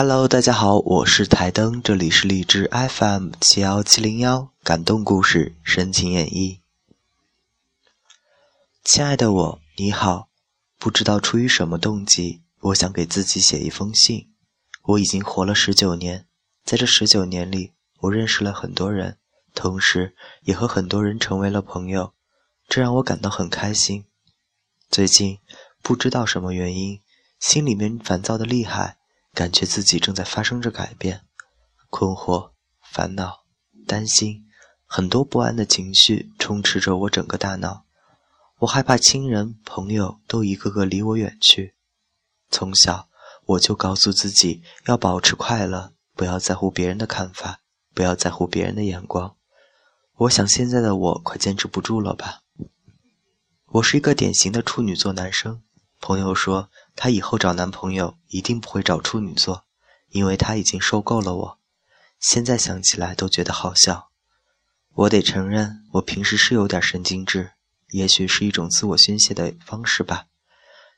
Hello，大家好，我是台灯，这里是荔枝 FM 七幺七零幺，感动故事，深情演绎。亲爱的我，你好，不知道出于什么动机，我想给自己写一封信。我已经活了十九年，在这十九年里，我认识了很多人，同时也和很多人成为了朋友，这让我感到很开心。最近不知道什么原因，心里面烦躁的厉害。感觉自己正在发生着改变，困惑、烦恼、担心，很多不安的情绪充斥着我整个大脑。我害怕亲人、朋友都一个个离我远去。从小我就告诉自己要保持快乐，不要在乎别人的看法，不要在乎别人的眼光。我想现在的我快坚持不住了吧。我是一个典型的处女座男生。朋友说，她以后找男朋友一定不会找处女座，因为他已经受够了我。现在想起来都觉得好笑。我得承认，我平时是有点神经质，也许是一种自我宣泄的方式吧。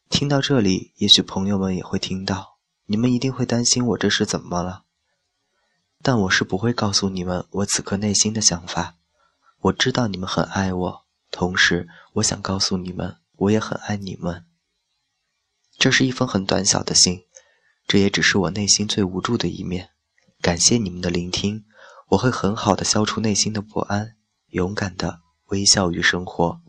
听到这里，也许朋友们也会听到，你们一定会担心我这是怎么了。但我是不会告诉你们我此刻内心的想法。我知道你们很爱我，同时我想告诉你们，我也很爱你们。这是一封很短小的信，这也只是我内心最无助的一面。感谢你们的聆听，我会很好的消除内心的不安，勇敢的微笑与生活。